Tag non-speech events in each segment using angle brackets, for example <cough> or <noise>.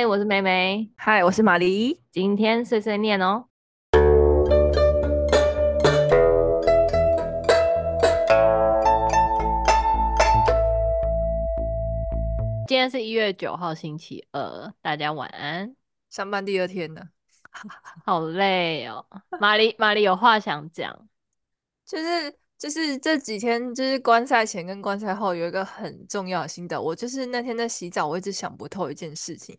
嗨，我是梅梅。嗨，我是玛丽。今天碎碎念哦。今天是一月九号，星期二，大家晚安。上班第二天呢，<laughs> 好累哦。玛丽，玛丽有话想讲，就是。就是这几天，就是观赛前跟观赛后有一个很重要的心得。我就是那天在洗澡，我一直想不透一件事情，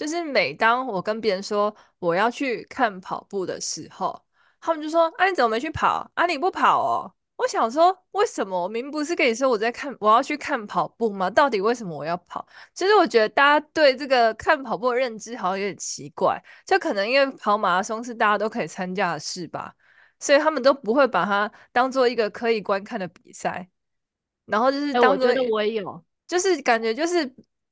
就是每当我跟别人说我要去看跑步的时候，他们就说：“啊，你怎么没去跑？啊，你不跑哦？”我想说，为什么？我明明不是跟你说我在看，我要去看跑步吗？到底为什么我要跑？其实我觉得大家对这个看跑步的认知好像有点奇怪，就可能因为跑马拉松是大家都可以参加的事吧。所以他们都不会把它当做一个可以观看的比赛，然后就是当做、欸、我觉得我也有，就是感觉就是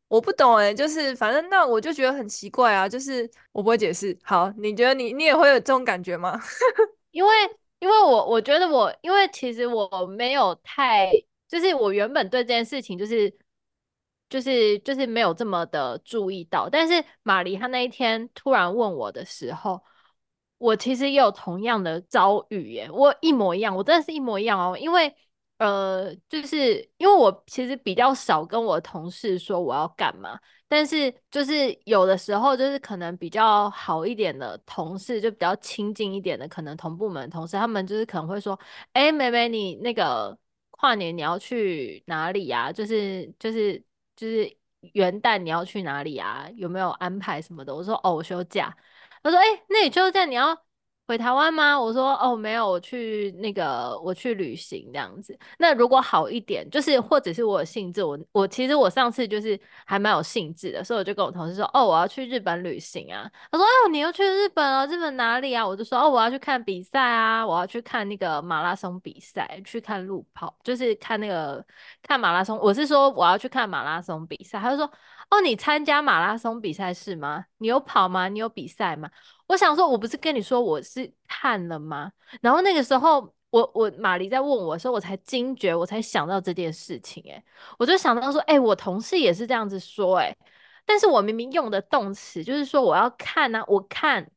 我不懂哎、就是反正那我就觉得很奇怪啊，就是我不会解释。好，你觉得你你也会有这种感觉吗？<laughs> 因为因为我我觉得我因为其实我没有太就是我原本对这件事情就是就是就是没有这么的注意到，但是玛丽她那一天突然问我的时候。我其实也有同样的遭遇耶，我一模一样，我真的是一模一样哦。因为呃，就是因为我其实比较少跟我同事说我要干嘛，但是就是有的时候就是可能比较好一点的同事，就比较亲近一点的，可能同部门同事，他们就是可能会说：“哎，妹妹，你那个跨年你要去哪里呀？就是就是就是元旦你要去哪里呀？有没有安排什么的？”我说：“哦，我休假。”他说：“哎、那你就这样，你要回台湾吗？”我说：“哦，没有，我去那个，我去旅行这样子。那如果好一点，就是或者是我有兴致，我我其实我上次就是还蛮有兴致的，所以我就跟我同事说：‘哦，我要去日本旅行啊。’他说：‘哦，你又去日本哦？日本哪里啊？’我就说：‘哦，我要去看比赛啊，我要去看那个马拉松比赛，去看路跑，就是看那个看马拉松。’我是说我要去看马拉松比赛。他就说。”哦，你参加马拉松比赛是吗？你有跑吗？你有比赛吗？我想说，我不是跟你说我是看了吗？然后那个时候，我我玛丽在问我的时候，我才惊觉，我才想到这件事情。哎，我就想到说，哎，我同事也是这样子说，哎，但是我明明用的动词就是说我要看啊，我看，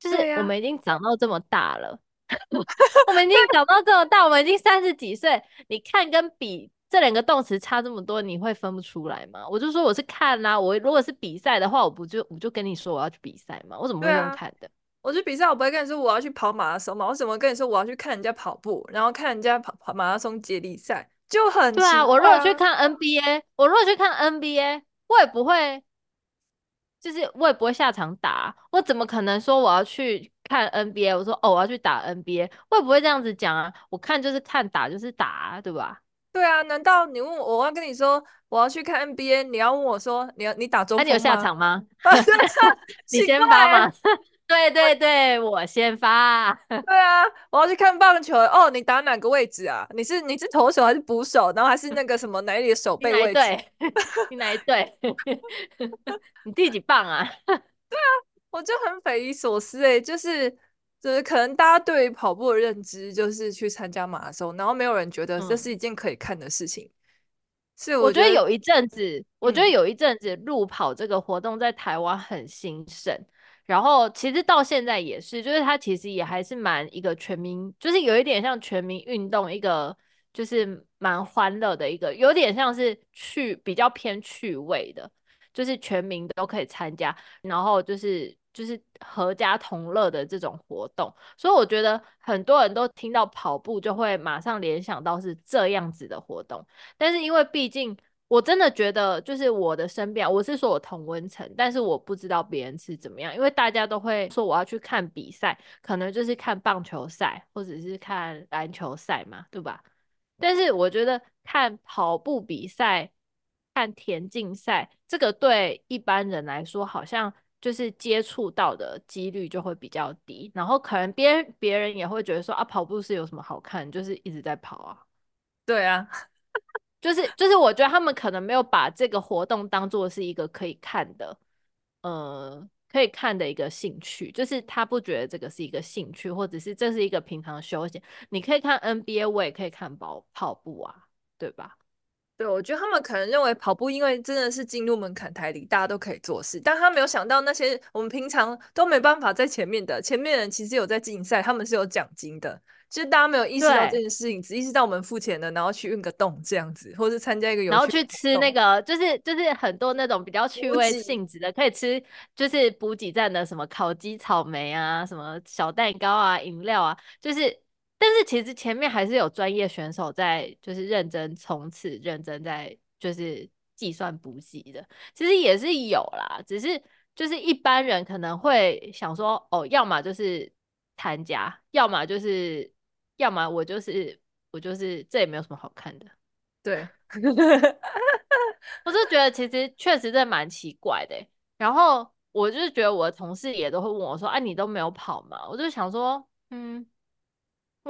就是我们已经长到这么大了，<laughs> 我们已经长到这么大，我们已经三十几岁，你看跟比。这两个动词差这么多，你会分不出来吗？我就说我是看啦、啊，我如果是比赛的话，我不就我就跟你说我要去比赛吗？我怎么会用看的？啊、我去比赛，我不会跟你说我要去跑马拉松嘛？我怎么跟你说我要去看人家跑步，然后看人家跑跑马拉松接力赛，就很对啊。我如果去看 NBA，我如果去看 NBA，我也不会，就是我也不会下场打。我怎么可能说我要去看 NBA？我说哦，我要去打 NBA，我也不会这样子讲啊。我看就是看，打就是打、啊，对吧？对啊，难道你问我，我要跟你说我要去看 NBA，你要问我说你要你打中锋吗？那你有下场吗？<laughs> <laughs> 你先发吗？<laughs> 对对对，我先发。对啊，我要去看棒球哦，你打哪个位置啊？你是你是投手还是捕手？然后还是那个什么哪里的守备位置？你哪一队？你第几棒啊？对啊，我就很匪夷所思哎、欸，就是。就是可能大家对于跑步的认知就是去参加马拉松，然后没有人觉得这是一件可以看的事情。嗯、是我觉，我觉得有一阵子，我觉得有一阵子路跑这个活动在台湾很兴盛，嗯、然后其实到现在也是，就是它其实也还是蛮一个全民，就是有一点像全民运动，一个就是蛮欢乐的一个，有点像是趣比较偏趣味的，就是全民都可以参加，然后就是。就是阖家同乐的这种活动，所以我觉得很多人都听到跑步就会马上联想到是这样子的活动。但是因为毕竟我真的觉得，就是我的身边，我是说我同温层，但是我不知道别人是怎么样，因为大家都会说我要去看比赛，可能就是看棒球赛或者是看篮球赛嘛，对吧？但是我觉得看跑步比赛、看田径赛，这个对一般人来说好像。就是接触到的几率就会比较低，然后可能别人别人也会觉得说啊，跑步是有什么好看，就是一直在跑啊。对啊，<laughs> 就是就是我觉得他们可能没有把这个活动当做是一个可以看的，呃，可以看的一个兴趣，就是他不觉得这个是一个兴趣，或者是这是一个平常休闲。你可以看 NBA，我也可以看跑跑步啊，对吧？对，我觉得他们可能认为跑步，因为真的是进入门槛台里，大家都可以做事，但他没有想到那些我们平常都没办法在前面的，前面人其实有在竞赛，他们是有奖金的。其实大家没有意识到这件事情，只意识到我们付钱的，然后去运个动这样子，或是参加一个游戏，然后去吃那个，就是就是很多那种比较趣味性质的，可以吃就是补给站的什么烤鸡、草莓啊，什么小蛋糕啊、饮料啊，就是。但是其实前面还是有专业选手在，就是认真冲刺、认真在就是计算补给的，其实也是有啦。只是就是一般人可能会想说，哦，要么就是参加，要么就是，要么我就是我就是，这也没有什么好看的。对，<laughs> 我就觉得其实确实这蛮奇怪的。然后我就是觉得我的同事也都会问我说，哎、啊，你都没有跑吗？我就想说，嗯。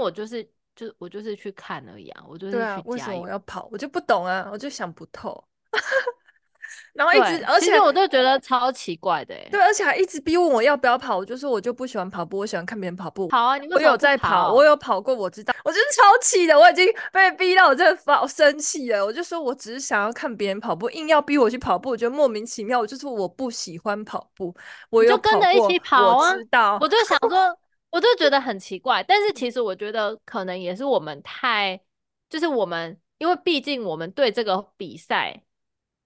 我就是，就我就是去看而已啊，我就是去加油。对啊，为什么我要跑？我就不懂啊，我就想不透。<laughs> 然后一直，而且我都觉得超奇怪的，对，而且还一直逼问我要不要跑。我就说我就不喜欢跑步，我喜欢看别人跑步。好啊，你们我有在跑，我有跑过，我知道。我就是超气的，我已经被逼到我真的发生气了。我就说我只是想要看别人跑步，硬要逼我去跑步，我觉得莫名其妙。我就说我不喜欢跑步，我有就跟着一起跑啊。我知道，我就想说。我就觉得很奇怪，但是其实我觉得可能也是我们太，就是我们，因为毕竟我们对这个比赛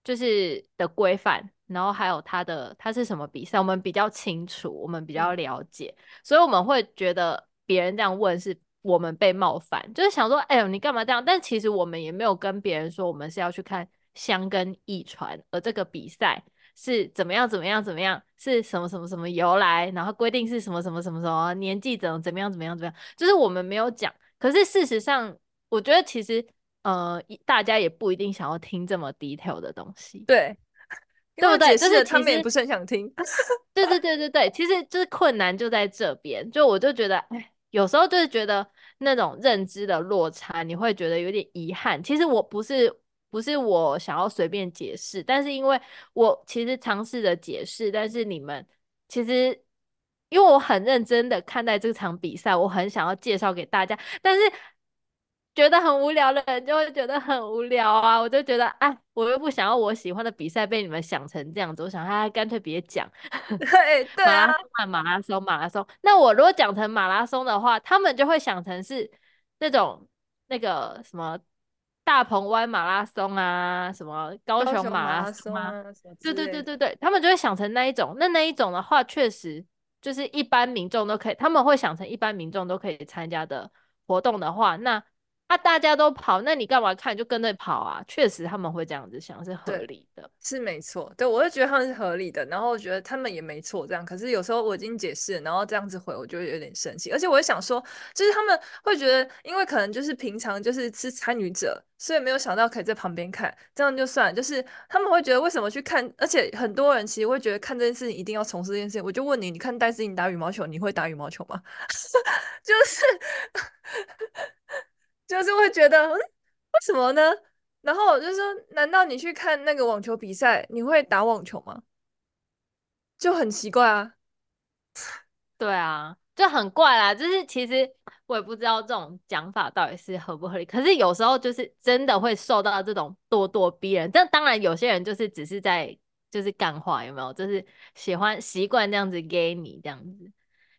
就是的规范，然后还有它的它是什么比赛，我们比较清楚，我们比较了解，嗯、所以我们会觉得别人这样问是我们被冒犯，就是想说，哎呦，你干嘛这样？但其实我们也没有跟别人说我们是要去看香根驿传，而这个比赛。是怎么样？怎么样？怎么样？是什么什么什么由来？然后规定是什么什么什么什么年纪怎么怎么样？怎么样？怎么样？就是我们没有讲。可是事实上，我觉得其实呃，大家也不一定想要听这么 detail 的东西。对，<laughs> 对不对？就是他们也不是很想听。对对对对对，其实就是困难就在这边。就我就觉得，哎，有时候就是觉得那种认知的落差，你会觉得有点遗憾。其实我不是。不是我想要随便解释，但是因为我其实尝试着解释，但是你们其实因为我很认真的看待这场比赛，我很想要介绍给大家，但是觉得很无聊的人就会觉得很无聊啊，我就觉得哎，我又不想要我喜欢的比赛被你们想成这样子，我想他干脆别讲。<laughs> 对对啊，马拉松，马拉松，马拉松。那我如果讲成马拉松的话，他们就会想成是那种那个什么。大鹏湾马拉松啊，什么高雄马拉松啊，对对对对对，他们就会想成那一种。那那一种的话，确实就是一般民众都可以，他们会想成一般民众都可以参加的活动的话，那。那、啊、大家都跑，那你干嘛看？就跟着跑啊！确实他们会这样子想，是合理的，是没错。对，我就觉得他们是合理的，然后我觉得他们也没错。这样，可是有时候我已经解释，然后这样子回，我就有点生气。而且我也想说，就是他们会觉得，因为可能就是平常就是是参与者，所以没有想到可以在旁边看，这样就算。就是他们会觉得为什么去看？而且很多人其实会觉得看这件事情一定要从事这件事情。我就问你，你看戴思颖打羽毛球，你会打羽毛球吗？<laughs> 就是。就是会觉得，嗯，为什么呢？然后我就说，难道你去看那个网球比赛，你会打网球吗？就很奇怪啊。<laughs> 对啊，就很怪啦。就是其实我也不知道这种讲法到底是合不合理。可是有时候就是真的会受到这种咄咄逼人。但当然有些人就是只是在就是干话，有没有？就是喜欢习惯这样子给你这样子。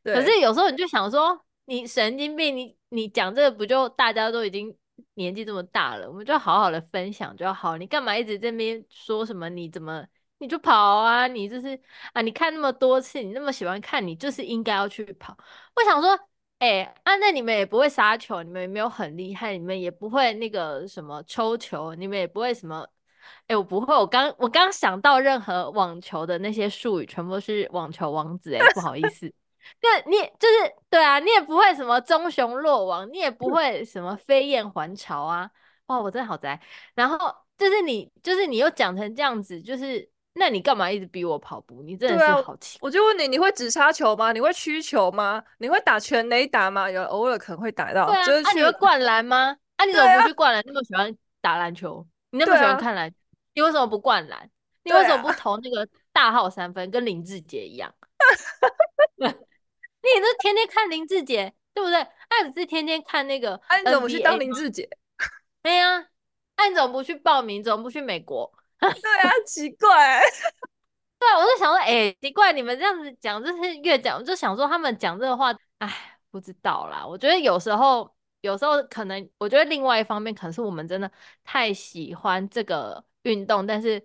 可是有时候你就想说。你神经病！你你讲这个不就大家都已经年纪这么大了，我们就好好的分享就好。你干嘛一直这边说什么？你怎么你就跑啊？你就是啊！你看那么多次，你那么喜欢看，你就是应该要去跑。我想说，哎、啊，那你们也不会杀球，你们也没有很厉害，你们也不会那个什么抽球，你们也不会什么。哎、我不会，我刚我刚想到任何网球的那些术语，全部是网球王子。哎，不好意思。对，你就是对啊，你也不会什么棕熊落网，你也不会什么飞燕还巢啊！哇，我真的好宅。然后就是你，就是你又讲成这样子，就是那你干嘛一直逼我跑步？你真的是好奇怪。我就问你，你会直插球吗？你会曲球吗？你会打全垒打吗？有偶尔可能会打到。对啊，就是、啊你会灌篮吗？啊，你怎么不去灌篮？那么喜欢打篮球，你那么喜欢看篮，你为什么不灌篮？你为什么不 <laughs> 投那个大号三分，跟林志杰一样？你也是天天看林志杰，对不对？他也是天天看那个，哎，你怎么去当林志杰？<laughs> 对呀，啊，那、啊、你怎么不去报名？怎么不去美国？<laughs> 对啊，奇怪。<laughs> 对，我就想说，哎、欸，奇怪，你们这样子讲，就是越讲，就想说他们讲这个话，哎，不知道啦。我觉得有时候，有时候可能，我觉得另外一方面，可能是我们真的太喜欢这个运动，但是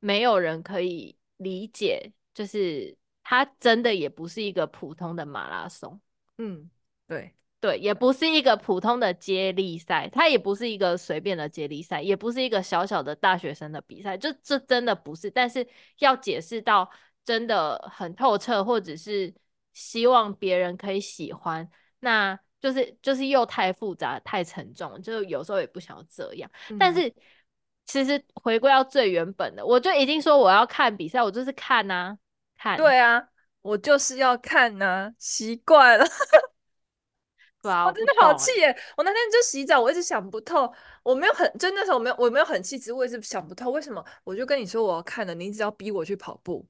没有人可以理解，就是它真的也不是一个普通的马拉松。嗯，对。对，也不是一个普通的接力赛，它也不是一个随便的接力赛，也不是一个小小的大学生的比赛，就这真的不是。但是要解释到真的很透彻，或者是希望别人可以喜欢，那就是就是又太复杂、太沉重，就有时候也不想要这样。嗯、但是其实回归到最原本的，我就已经说我要看比赛，我就是看啊，看。对啊，我就是要看 <laughs> 啊，习惯了。我，我真的好气耶！我那天就洗澡，我一直想不透，我没有很，就那时候我没有，我没有很气，只是我一直想不透为什么。我就跟你说我要看了，你一直要逼我去跑步，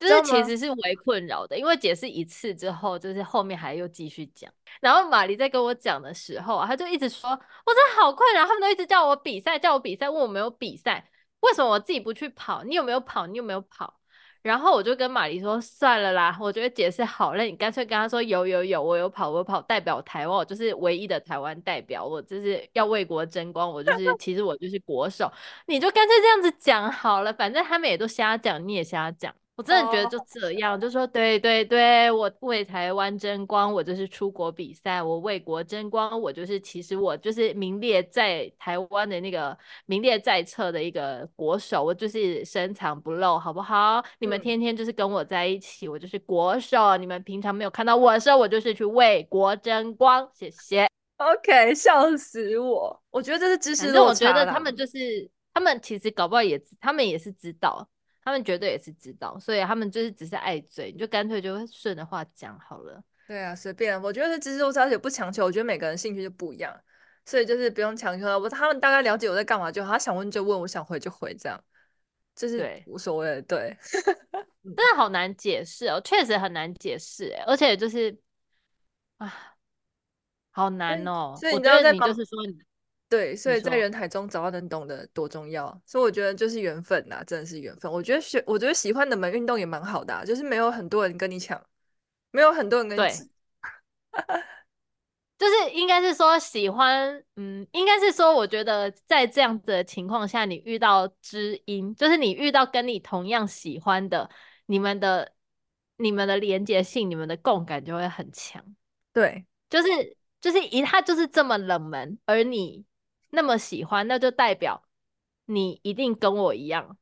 就是其实是为困扰的，因为解释一次之后，就是后面还又继续讲。然后玛丽在跟我讲的时候，他就一直说，我真的好困扰，他们都一直叫我比赛，叫我比赛，问我有没有比赛，为什么我自己不去跑？你有没有跑？你有没有跑？然后我就跟玛丽说，算了啦，我觉得解释好了，你干脆跟他说有有有，我有跑，我跑，代表台湾，我就是唯一的台湾代表，我就是要为国争光，我就是 <laughs> 其实我就是国手，你就干脆这样子讲好了，反正他们也都瞎讲，你也瞎讲。我真的觉得就这样，oh. 就说对对对，我为台湾争光，我就是出国比赛，我为国争光，我就是其实我就是名列在台湾的那个名列在册的一个国手，我就是深藏不露，好不好？你们天天就是跟我在一起，我就是国手。你们平常没有看到我的时候，我就是去为国争光。谢谢。OK，笑死我！我觉得这是知识落差。我觉得他们就是他们其实搞不好也他们也是知道。他们绝对也是知道，所以他们就是只是爱嘴，你就干脆就顺着话讲好了。对啊，随便。我觉得是知识落差，而且不强求。我觉得每个人兴趣就不一样，所以就是不用强求他们大概了解我在干嘛就好，他想问就问，我想回就回，这样就是无所谓。对，<laughs> 真的好难解释哦，确实很难解释，而且就是啊，好难哦。所以你知道在你就是说你。对，所以在人海中找到能懂的多重要，所以我觉得就是缘分呐，真的是缘分。我觉得学，我觉得喜欢冷门运动也蛮好的啊，就是没有很多人跟你抢，没有很多人跟你抢，<laughs> 就是应该是说喜欢，嗯，应该是说，我觉得在这样的情况下，你遇到知音，就是你遇到跟你同样喜欢的，你们的、你们的连结性、你们的共感就会很强。对，就是就是一，他就是这么冷门，而你。那么喜欢，那就代表你一定跟我一样，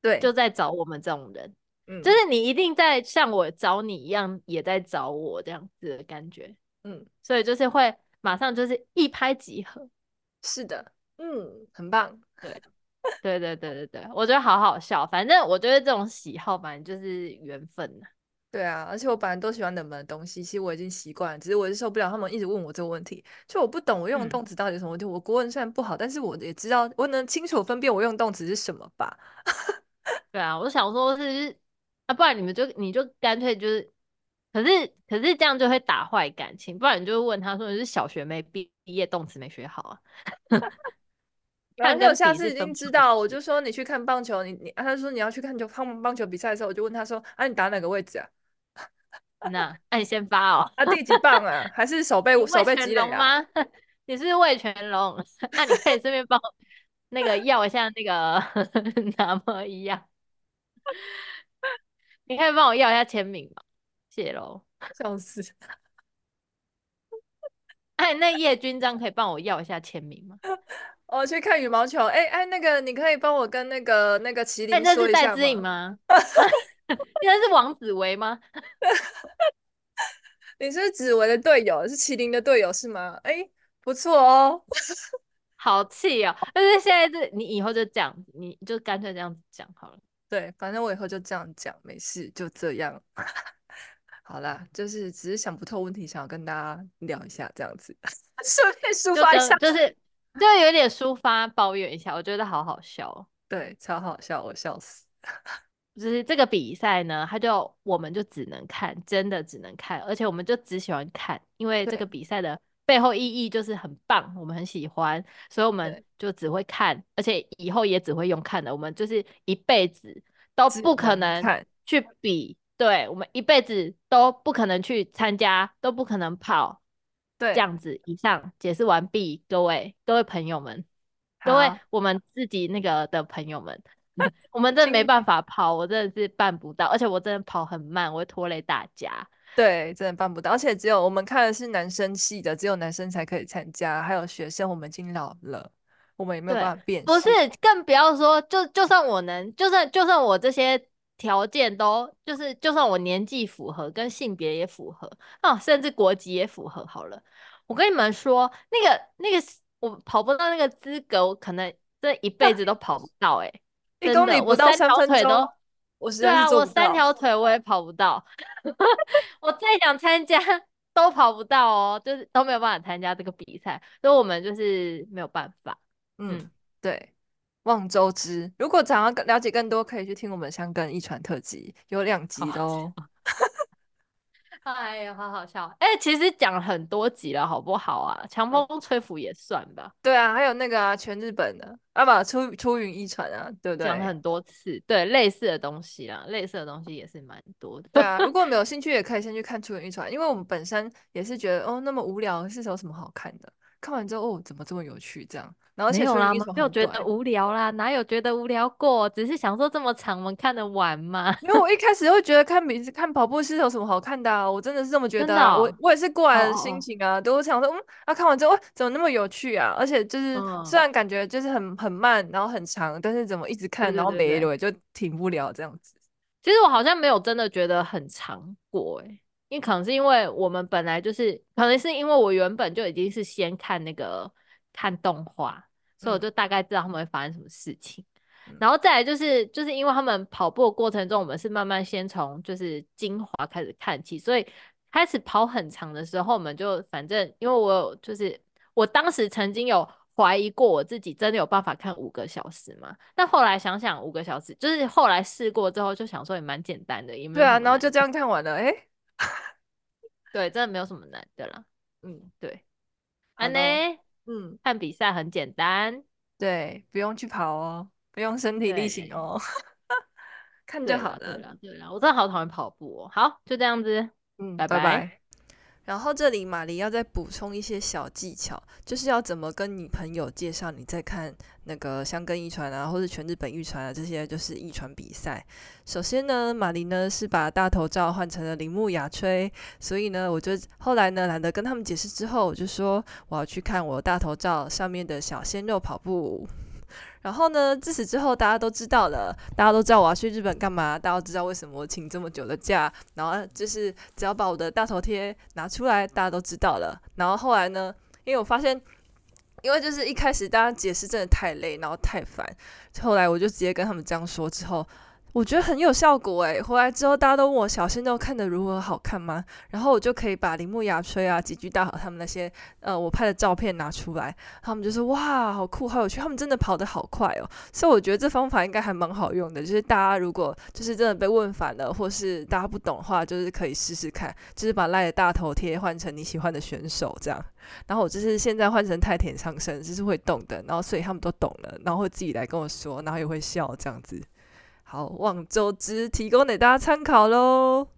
对，就在找我们这种人，嗯，就是你一定在像我找你一样，也在找我这样子的感觉，嗯，所以就是会马上就是一拍即合，是的，嗯，很棒，对，对对对对对，我觉得好好笑，反正我觉得这种喜好反正就是缘分呐。对啊，而且我本来都喜欢冷门的东西，其实我已经习惯了，只是我是受不了他们一直问我这个问题，就我不懂我用的动词到底有什么问题。嗯、我国文虽然不好，但是我也知道我能清楚分辨我用动词是什么吧？<laughs> 对啊，我想说是啊，不然你们就你就干脆就是，可是可是这样就会打坏感情，不然你就问他说你是小学没毕业，动词没学好啊？反正我下次已经知道，我就说你去看棒球，你你啊，他说你要去看球看棒球比赛的时候，我就问他说啊，你打哪个位置啊？那，那你先发哦。啊，第几棒啊？还是手背手背几垒吗？<laughs> 你是魏全龙？那你可以顺便帮我那个要一下那个 <laughs> 哪么一样？你可以帮我要一下签名吗？谢喽。笑死。<laughs> 哎，那叶军章可以帮我要一下签名吗？我去看羽毛球。哎哎，那个你可以帮我跟那个那个麒麟说一下吗？那是戴资颖吗？应该是王子维吗？<laughs> 你是子维的队友，是麒麟的队友是吗？哎、欸，不错哦，<laughs> 好气哦！但是现在是你以后就这样，你就干脆这样子讲好了。对，反正我以后就这样讲，没事，就这样。<laughs> 好啦，就是只是想不透问题，想要跟大家聊一下，这样子顺便抒发一下，就，就是就有点抒发抱怨一下，我觉得好好笑。对，超好笑，我笑死。就是这个比赛呢，他就我们就只能看，真的只能看，而且我们就只喜欢看，因为这个比赛的背后意义就是很棒，我们很喜欢，所以我们就只会看，而且以后也只会用看的。我们就是一辈子都不可能去比，对，我们一辈子都不可能去参加，都不可能跑。对，这样子，以上解释完毕，各位各位朋友们，各位我们自己那个的朋友们。<laughs> 我们真的没办法跑，我真的是办不到，而且我真的跑很慢，我会拖累大家。对，真的办不到，而且只有我们看的是男生系的，只有男生才可以参加，还有学生，我们已经老了，我们也没有办法变。不是，更不要说，就就算我能，就算就算我这些条件都，就是就算我年纪符合，跟性别也符合啊，甚至国籍也符合，好了，我跟你们说，那个那个我跑不到那个资格，我可能这一辈子都跑不到、欸，哎。一公里不到三分钟，我三条腿都，我对啊，我三条腿我也跑不到，<laughs> 我再想参加都跑不到哦，就是都没有办法参加这个比赛，所以我们就是没有办法。嗯，嗯对，望周知，如果想要了解更多，可以去听我们香根一传特辑，有两集的哦。哎呀，好好笑！哎、欸，其实讲很多集了，好不好啊？强风吹拂也算吧。对啊，还有那个啊，全日本的啊，不，出出云一传啊，对不对？讲了很多次，对，类似的东西啦，类似的东西也是蛮多的。对啊，如果没有兴趣，也可以先去看出云一传，因为我们本身也是觉得哦，那么无聊，是有什么好看的？看完之后，哦，怎么这么有趣？这样。然后没有啦，没有觉得无聊啦，哪有觉得无聊过？只是想说这么长，我们看得完吗？因为我一 <laughs> 开始会觉得看比看跑步是有什么好看的啊，我真的是这么觉得啊。哦、我我也是过来的心情啊，都想说，嗯，啊，看完之后怎么那么有趣啊？而且就是、嗯、虽然感觉就是很很慢，然后很长，但是怎么一直看，然后没了就停不了这样子。其实我好像没有真的觉得很长过哎、欸，因为可能是因为我们本来就是，可能是因为我原本就已经是先看那个。看动画，所以我就大概知道他们会发生什么事情。嗯、然后再来就是，就是因为他们跑步的过程中，我们是慢慢先从就是精华开始看起，所以开始跑很长的时候，我们就反正因为我有就是我当时曾经有怀疑过我自己真的有办法看五个小时嘛，但后来想想五个小时，就是后来试过之后就想说也蛮简单的，也没有对啊，然后就这样看完了，哎、欸，<laughs> 对，真的没有什么难的啦，嗯，对，安内。嗯，看比赛很简单，对，不用去跑哦，不用身体力行哦，<laughs> 看就好了。对了，对了，我真的好讨厌跑步哦。好，就这样子，嗯，拜拜。拜拜。然后这里马骊要再补充一些小技巧，就是要怎么跟女朋友介绍你在看那个香根一传啊，或者全日本一传啊，这些就是一传比赛。首先呢，马骊呢是把大头照换成了铃木雅吹，所以呢，我就后来呢懒得跟他们解释，之后我就说我要去看我大头照上面的小鲜肉跑步。然后呢，自此之后，大家都知道了，大家都知道我要去日本干嘛，大家都知道为什么我请这么久的假。然后就是只要把我的大头贴拿出来，大家都知道了。然后后来呢，因为我发现，因为就是一开始大家解释真的太累，然后太烦，后来我就直接跟他们这样说之后。我觉得很有效果诶，回来之后大家都问我小鲜肉看得如何好看吗？然后我就可以把铃木雅吹啊、吉居大和他们那些呃我拍的照片拿出来，他们就说哇好酷好有趣，他们真的跑得好快哦。所以我觉得这方法应该还蛮好用的，就是大家如果就是真的被问反了，或是大家不懂的话，就是可以试试看，就是把赖的大头贴换成你喜欢的选手这样。然后我就是现在换成太田上生，就是会动的，然后所以他们都懂了，然后会自己来跟我说，然后也会笑这样子。好望周知提供给大家参考喽